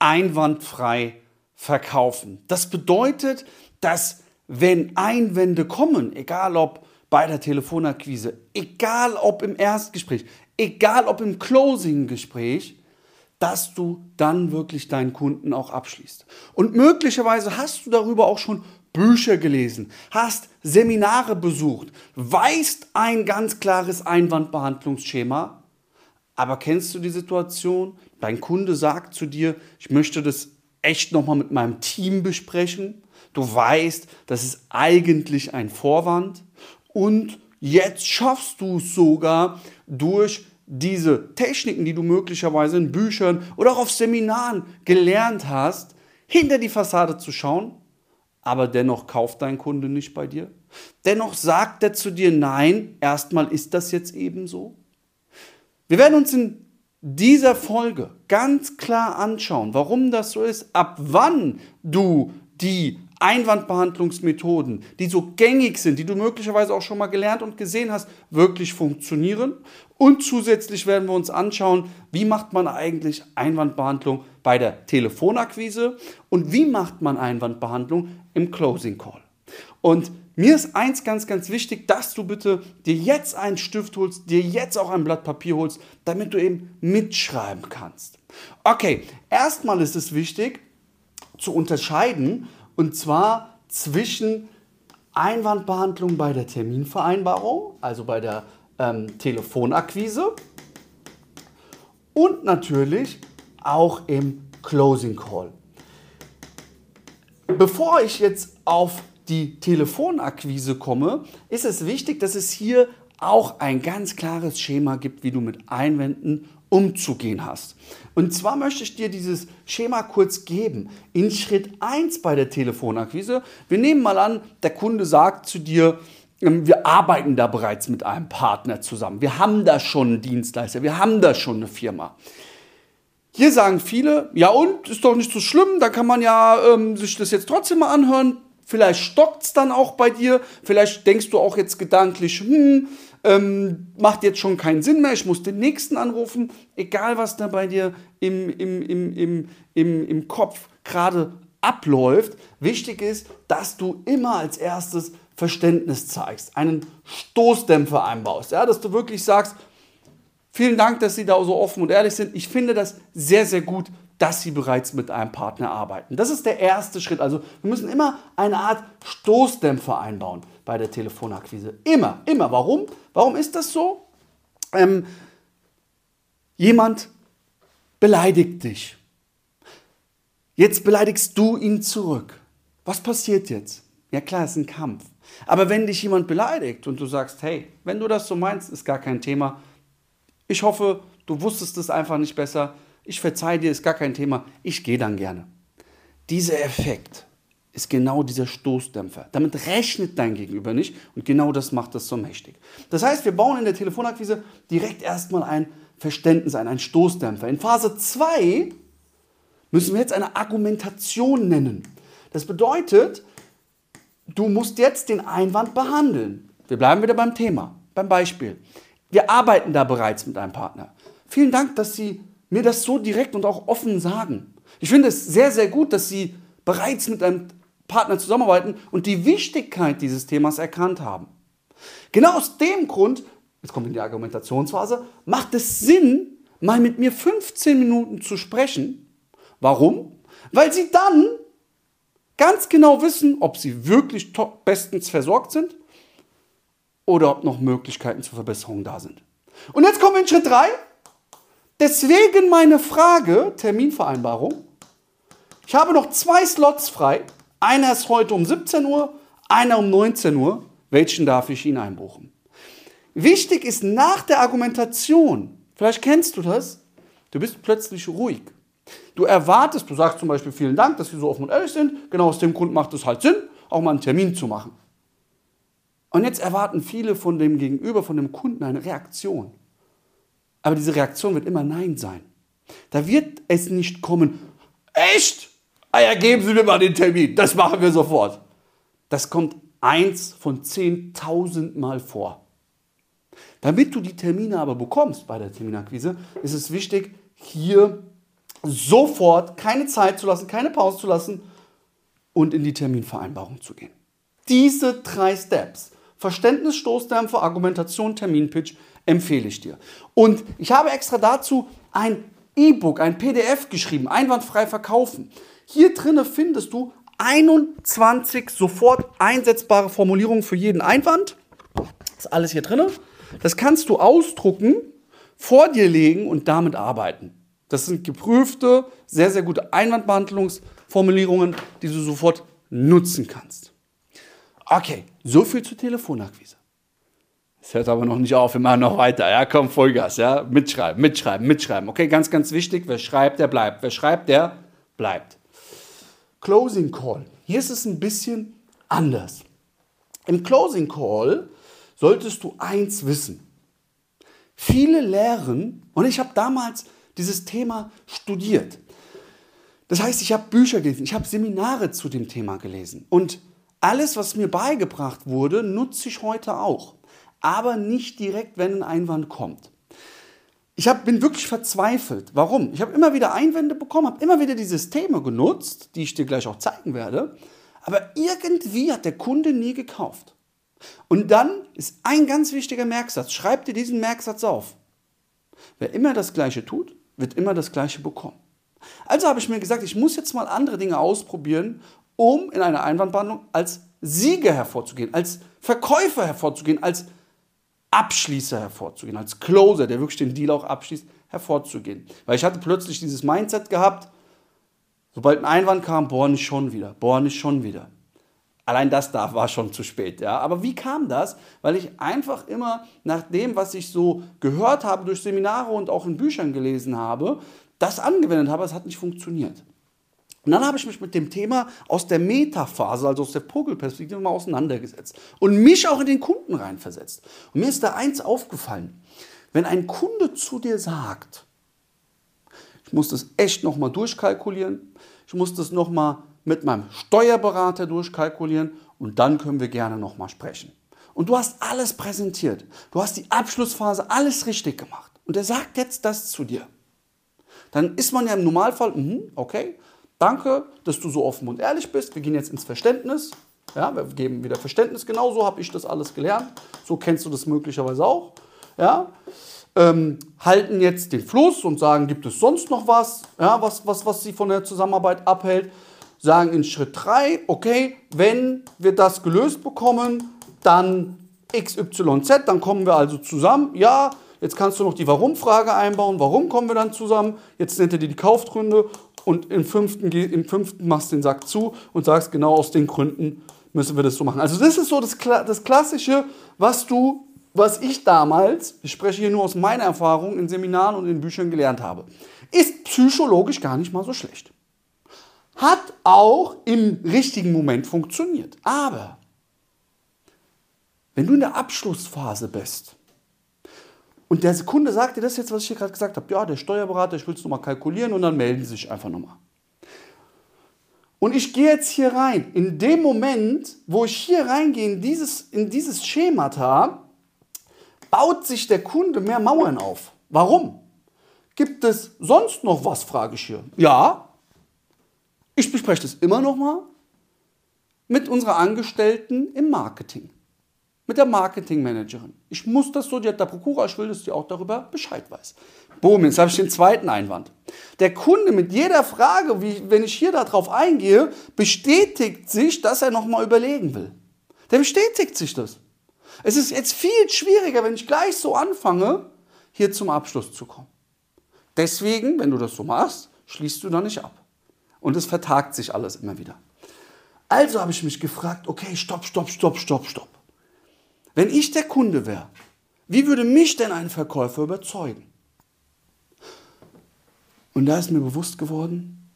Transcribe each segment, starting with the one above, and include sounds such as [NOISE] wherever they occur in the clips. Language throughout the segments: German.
einwandfrei verkaufen. Das bedeutet, dass wenn Einwände kommen, egal ob bei der Telefonakquise, egal ob im Erstgespräch, egal ob im Closing-Gespräch, dass du dann wirklich deinen Kunden auch abschließt. Und möglicherweise hast du darüber auch schon Bücher gelesen, hast Seminare besucht, weißt ein ganz klares Einwandbehandlungsschema, aber kennst du die Situation? Dein Kunde sagt zu dir, ich möchte das echt nochmal mit meinem Team besprechen. Du weißt, das ist eigentlich ein Vorwand und jetzt schaffst du es sogar durch diese Techniken, die du möglicherweise in Büchern oder auch auf Seminaren gelernt hast, hinter die Fassade zu schauen, aber dennoch kauft dein Kunde nicht bei dir. Dennoch sagt er zu dir, nein, erstmal ist das jetzt eben so. Wir werden uns in dieser Folge ganz klar anschauen, warum das so ist, ab wann du die Einwandbehandlungsmethoden, die so gängig sind, die du möglicherweise auch schon mal gelernt und gesehen hast, wirklich funktionieren. Und zusätzlich werden wir uns anschauen, wie macht man eigentlich Einwandbehandlung bei der Telefonakquise und wie macht man Einwandbehandlung im Closing Call. Und mir ist eins ganz, ganz wichtig, dass du bitte dir jetzt einen Stift holst, dir jetzt auch ein Blatt Papier holst, damit du eben mitschreiben kannst. Okay, erstmal ist es wichtig zu unterscheiden, und zwar zwischen Einwandbehandlung bei der Terminvereinbarung, also bei der ähm, Telefonakquise und natürlich auch im Closing Call. Bevor ich jetzt auf die Telefonakquise komme, ist es wichtig, dass es hier auch ein ganz klares Schema gibt, wie du mit Einwänden umzugehen hast. Und zwar möchte ich dir dieses Schema kurz geben. In Schritt 1 bei der Telefonakquise, wir nehmen mal an, der Kunde sagt zu dir, ähm, wir arbeiten da bereits mit einem Partner zusammen. Wir haben da schon einen Dienstleister, wir haben da schon eine Firma. Hier sagen viele, ja und, ist doch nicht so schlimm, da kann man ja ähm, sich das jetzt trotzdem mal anhören. Vielleicht stockt es dann auch bei dir, vielleicht denkst du auch jetzt gedanklich, hm, ähm, macht jetzt schon keinen Sinn mehr, ich muss den nächsten anrufen, egal was da bei dir im, im, im, im, im, im Kopf gerade abläuft. Wichtig ist, dass du immer als erstes Verständnis zeigst, einen Stoßdämpfer einbaust, ja, dass du wirklich sagst, vielen Dank, dass Sie da so offen und ehrlich sind. Ich finde das sehr, sehr gut, dass Sie bereits mit einem Partner arbeiten. Das ist der erste Schritt. Also wir müssen immer eine Art Stoßdämpfer einbauen bei der Telefonakquise. Immer, immer. Warum? Warum ist das so? Ähm, jemand beleidigt dich. Jetzt beleidigst du ihn zurück. Was passiert jetzt? Ja klar, es ist ein Kampf. Aber wenn dich jemand beleidigt und du sagst, hey, wenn du das so meinst, ist gar kein Thema. Ich hoffe, du wusstest es einfach nicht besser ich verzeihe dir, ist gar kein Thema, ich gehe dann gerne. Dieser Effekt ist genau dieser Stoßdämpfer. Damit rechnet dein Gegenüber nicht und genau das macht das so mächtig. Das heißt, wir bauen in der Telefonakquise direkt erstmal ein Verständnis ein, einen Stoßdämpfer. In Phase 2 müssen wir jetzt eine Argumentation nennen. Das bedeutet, du musst jetzt den Einwand behandeln. Wir bleiben wieder beim Thema, beim Beispiel. Wir arbeiten da bereits mit einem Partner. Vielen Dank, dass Sie mir das so direkt und auch offen sagen. Ich finde es sehr, sehr gut, dass Sie bereits mit einem Partner zusammenarbeiten und die Wichtigkeit dieses Themas erkannt haben. Genau aus dem Grund, jetzt kommt in die Argumentationsphase, macht es Sinn, mal mit mir 15 Minuten zu sprechen. Warum? Weil Sie dann ganz genau wissen, ob Sie wirklich bestens versorgt sind oder ob noch Möglichkeiten zur Verbesserung da sind. Und jetzt kommen wir in Schritt 3. Deswegen meine Frage, Terminvereinbarung. Ich habe noch zwei Slots frei. Einer ist heute um 17 Uhr, einer um 19 Uhr. Welchen darf ich Ihnen einbuchen? Wichtig ist nach der Argumentation, vielleicht kennst du das, du bist plötzlich ruhig. Du erwartest, du sagst zum Beispiel vielen Dank, dass Sie so offen und ehrlich sind. Genau aus dem Grund macht es halt Sinn, auch mal einen Termin zu machen. Und jetzt erwarten viele von dem Gegenüber, von dem Kunden eine Reaktion. Aber diese Reaktion wird immer Nein sein. Da wird es nicht kommen, echt? Ah geben Sie mir mal den Termin, das machen wir sofort. Das kommt eins von zehntausend Mal vor. Damit du die Termine aber bekommst bei der Terminakquise, ist es wichtig, hier sofort keine Zeit zu lassen, keine Pause zu lassen und in die Terminvereinbarung zu gehen. Diese drei Steps, Verständnis, Stoßdämpfer, Argumentation, Terminpitch, empfehle ich dir. Und ich habe extra dazu ein E-Book, ein PDF geschrieben, einwandfrei verkaufen. Hier drinne findest du 21 sofort einsetzbare Formulierungen für jeden Einwand. Das ist alles hier drinne. Das kannst du ausdrucken, vor dir legen und damit arbeiten. Das sind geprüfte, sehr, sehr gute Einwandbehandlungsformulierungen, die du sofort nutzen kannst. Okay, so viel zur Telefonakquise. Es hört aber noch nicht auf, immer noch weiter. Ja, komm, Vollgas, ja. Mitschreiben, mitschreiben, mitschreiben. Okay, ganz, ganz wichtig. Wer schreibt, der bleibt. Wer schreibt, der bleibt. Closing Call. Hier ist es ein bisschen anders. Im Closing Call solltest du eins wissen. Viele lehren, und ich habe damals dieses Thema studiert. Das heißt, ich habe Bücher gelesen, ich habe Seminare zu dem Thema gelesen. Und alles, was mir beigebracht wurde, nutze ich heute auch. Aber nicht direkt, wenn ein Einwand kommt. Ich hab, bin wirklich verzweifelt. Warum? Ich habe immer wieder Einwände bekommen, habe immer wieder die Systeme genutzt, die ich dir gleich auch zeigen werde. Aber irgendwie hat der Kunde nie gekauft. Und dann ist ein ganz wichtiger Merksatz. Schreib dir diesen Merksatz auf. Wer immer das Gleiche tut, wird immer das Gleiche bekommen. Also habe ich mir gesagt, ich muss jetzt mal andere Dinge ausprobieren, um in einer Einwandbehandlung als Sieger hervorzugehen, als Verkäufer hervorzugehen, als Abschließer hervorzugehen, als Closer, der wirklich den Deal auch abschließt, hervorzugehen. Weil ich hatte plötzlich dieses Mindset gehabt, sobald ein Einwand kam, boah, nicht schon wieder, boah, nicht schon wieder. Allein das da war schon zu spät. Ja? Aber wie kam das? Weil ich einfach immer nach dem, was ich so gehört habe durch Seminare und auch in Büchern gelesen habe, das angewendet habe, es hat nicht funktioniert. Und dann habe ich mich mit dem Thema aus der Metaphase, also aus der Vogelperspektive, mal auseinandergesetzt und mich auch in den Kunden reinversetzt. Und mir ist da eins aufgefallen. Wenn ein Kunde zu dir sagt, ich muss das echt nochmal durchkalkulieren, ich muss das nochmal mit meinem Steuerberater durchkalkulieren und dann können wir gerne nochmal sprechen. Und du hast alles präsentiert. Du hast die Abschlussphase alles richtig gemacht. Und er sagt jetzt das zu dir. Dann ist man ja im Normalfall, mh, okay, danke, dass du so offen und ehrlich bist. Wir gehen jetzt ins Verständnis. Ja, wir geben wieder Verständnis. Genau so habe ich das alles gelernt. So kennst du das möglicherweise auch. Ja, ähm, halten jetzt den Fluss und sagen, gibt es sonst noch was, ja, was, was, was sie von der Zusammenarbeit abhält sagen in Schritt 3, okay, wenn wir das gelöst bekommen, dann XYZ, dann kommen wir also zusammen. Ja, jetzt kannst du noch die Warum-Frage einbauen. Warum kommen wir dann zusammen? Jetzt nennt er dir die Kaufgründe und im fünften, im fünften machst du den Sack zu und sagst, genau aus den Gründen müssen wir das so machen. Also das ist so das, das Klassische, was du, was ich damals, ich spreche hier nur aus meiner Erfahrung, in Seminaren und in Büchern gelernt habe. Ist psychologisch gar nicht mal so schlecht. Hat auch im richtigen Moment funktioniert. Aber wenn du in der Abschlussphase bist und der Kunde sagt dir das jetzt, was ich hier gerade gesagt habe, ja, der Steuerberater, ich will es nochmal kalkulieren und dann melden sie sich einfach nochmal. Und ich gehe jetzt hier rein. In dem Moment, wo ich hier reingehe, in dieses, in dieses Schemata, baut sich der Kunde mehr Mauern auf. Warum? Gibt es sonst noch was, frage ich hier. Ja, ich bespreche das immer noch mal mit unserer Angestellten im Marketing, mit der Marketingmanagerin. Ich muss das so, die hat der Prokura, ich will, dass die auch darüber Bescheid weiß. Boom, jetzt habe ich den zweiten Einwand. Der Kunde mit jeder Frage, wie, wenn ich hier darauf eingehe, bestätigt sich, dass er nochmal überlegen will. Der bestätigt sich das. Es ist jetzt viel schwieriger, wenn ich gleich so anfange, hier zum Abschluss zu kommen. Deswegen, wenn du das so machst, schließt du da nicht ab. Und es vertagt sich alles immer wieder. Also habe ich mich gefragt, okay, stopp, stopp, stopp, stopp, stopp. Wenn ich der Kunde wäre, wie würde mich denn ein Verkäufer überzeugen? Und da ist mir bewusst geworden,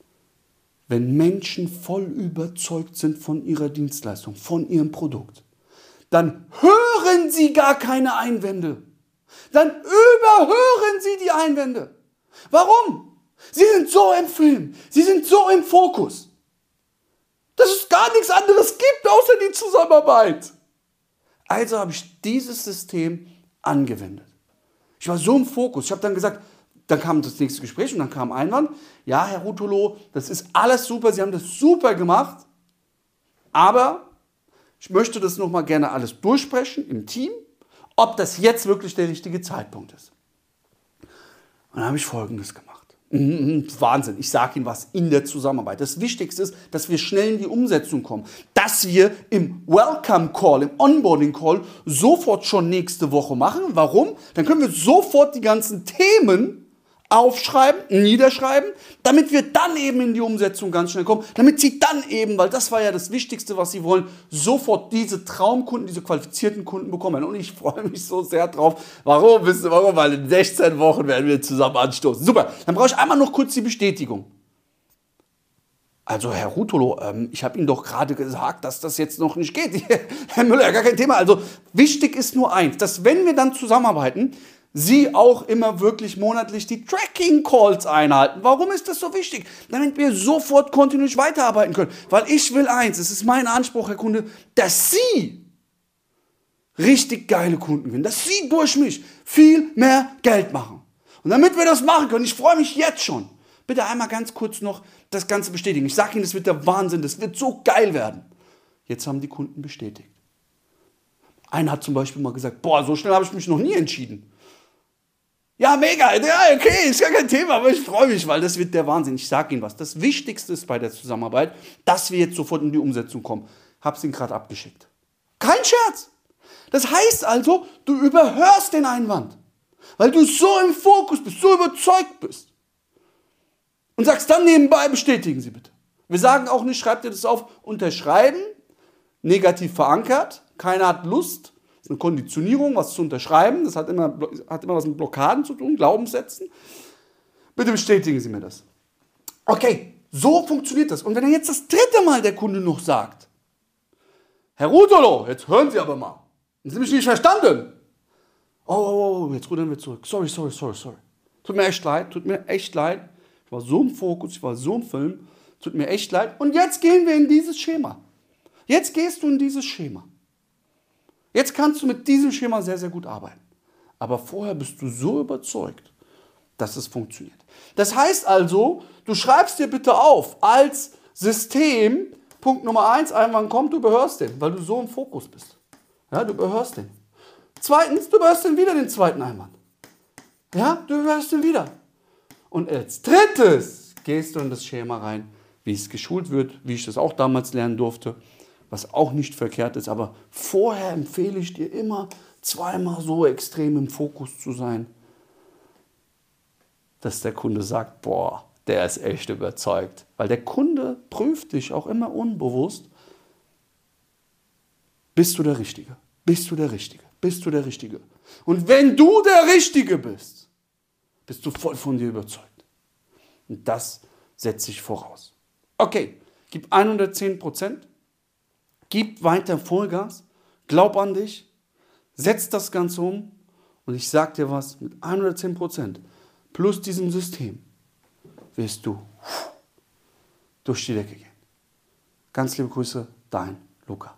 wenn Menschen voll überzeugt sind von ihrer Dienstleistung, von ihrem Produkt, dann hören sie gar keine Einwände. Dann überhören sie die Einwände. Warum? Sie sind so im Film. Sie sind so im Fokus. Dass es gar nichts anderes gibt außer die Zusammenarbeit. Also habe ich dieses System angewendet. Ich war so im Fokus. Ich habe dann gesagt, dann kam das nächste Gespräch und dann kam ein Einwand. Ja, Herr Rutolo, das ist alles super, Sie haben das super gemacht, aber ich möchte das nochmal gerne alles durchsprechen im Team, ob das jetzt wirklich der richtige Zeitpunkt ist. Und dann habe ich Folgendes gemacht. Mhm, Wahnsinn, ich sage Ihnen was in der Zusammenarbeit. Das Wichtigste ist, dass wir schnell in die Umsetzung kommen. Dass wir im Welcome Call, im Onboarding Call sofort schon nächste Woche machen. Warum? Dann können wir sofort die ganzen Themen aufschreiben, niederschreiben, damit wir dann eben in die Umsetzung ganz schnell kommen, damit sie dann eben, weil das war ja das Wichtigste, was sie wollen, sofort diese Traumkunden, diese qualifizierten Kunden bekommen. Und ich [LAUGHS] freue mich so sehr drauf. Warum? Wisst ihr warum? Weil in 16 Wochen werden wir zusammen anstoßen. Super. Dann brauche ich einmal noch kurz die Bestätigung. Also Herr Rutolo, ähm, ich habe Ihnen doch gerade gesagt, dass das jetzt noch nicht geht. [LAUGHS] Herr Müller, gar kein Thema. Also wichtig ist nur eins, dass wenn wir dann zusammenarbeiten, Sie auch immer wirklich monatlich die Tracking-Calls einhalten. Warum ist das so wichtig? Damit wir sofort kontinuierlich weiterarbeiten können. Weil ich will eins, es ist mein Anspruch, Herr Kunde, dass Sie richtig geile Kunden gewinnen, dass Sie durch mich viel mehr Geld machen. Und damit wir das machen können, ich freue mich jetzt schon, bitte einmal ganz kurz noch das Ganze bestätigen. Ich sage Ihnen, das wird der Wahnsinn, das wird so geil werden. Jetzt haben die Kunden bestätigt. Einer hat zum Beispiel mal gesagt, boah, so schnell habe ich mich noch nie entschieden. Ja, mega. Ja, okay, ist gar kein Thema, aber ich freue mich, weil das wird der Wahnsinn. Ich sage Ihnen was. Das Wichtigste ist bei der Zusammenarbeit, dass wir jetzt sofort in die Umsetzung kommen. Hab's Ihnen gerade abgeschickt. Kein Scherz. Das heißt also, du überhörst den Einwand, weil du so im Fokus bist, so überzeugt bist. Und sagst dann nebenbei, bestätigen Sie bitte. Wir sagen auch nicht, schreibt ihr das auf, unterschreiben, negativ verankert, keiner hat Lust, ist eine Konditionierung, was zu unterschreiben. Das hat immer, hat immer was mit Blockaden zu tun, Glaubenssätzen. Bitte bestätigen Sie mir das. Okay, so funktioniert das. Und wenn er jetzt das dritte Mal der Kunde noch sagt, Herr Rutolo, jetzt hören Sie aber mal. Sie haben mich nicht verstanden. Oh, oh, oh, jetzt rudern wir zurück. Sorry, sorry, sorry, sorry. Tut mir echt leid, tut mir echt leid. Ich war so im Fokus, ich war so im Film. Tut mir echt leid. Und jetzt gehen wir in dieses Schema. Jetzt gehst du in dieses Schema. Jetzt kannst du mit diesem Schema sehr, sehr gut arbeiten. Aber vorher bist du so überzeugt, dass es funktioniert. Das heißt also, du schreibst dir bitte auf als System, Punkt Nummer eins, Einwand kommt, du überhörst den, weil du so im Fokus bist. Ja, du überhörst den. Zweitens, du überhörst den wieder, den zweiten Einwand. Ja, du überhörst den wieder. Und als drittes gehst du in das Schema rein, wie es geschult wird, wie ich das auch damals lernen durfte was auch nicht verkehrt ist. Aber vorher empfehle ich dir immer, zweimal so extrem im Fokus zu sein, dass der Kunde sagt, boah, der ist echt überzeugt. Weil der Kunde prüft dich auch immer unbewusst, bist du der Richtige? Bist du der Richtige? Bist du der Richtige? Und wenn du der Richtige bist, bist du voll von dir überzeugt. Und das setze ich voraus. Okay, gib 110 Prozent Gib weiter Vollgas, glaub an dich, setz das Ganze um und ich sag dir was, mit 110 Prozent plus diesem System wirst du durch die Decke gehen. Ganz liebe Grüße, dein Luca.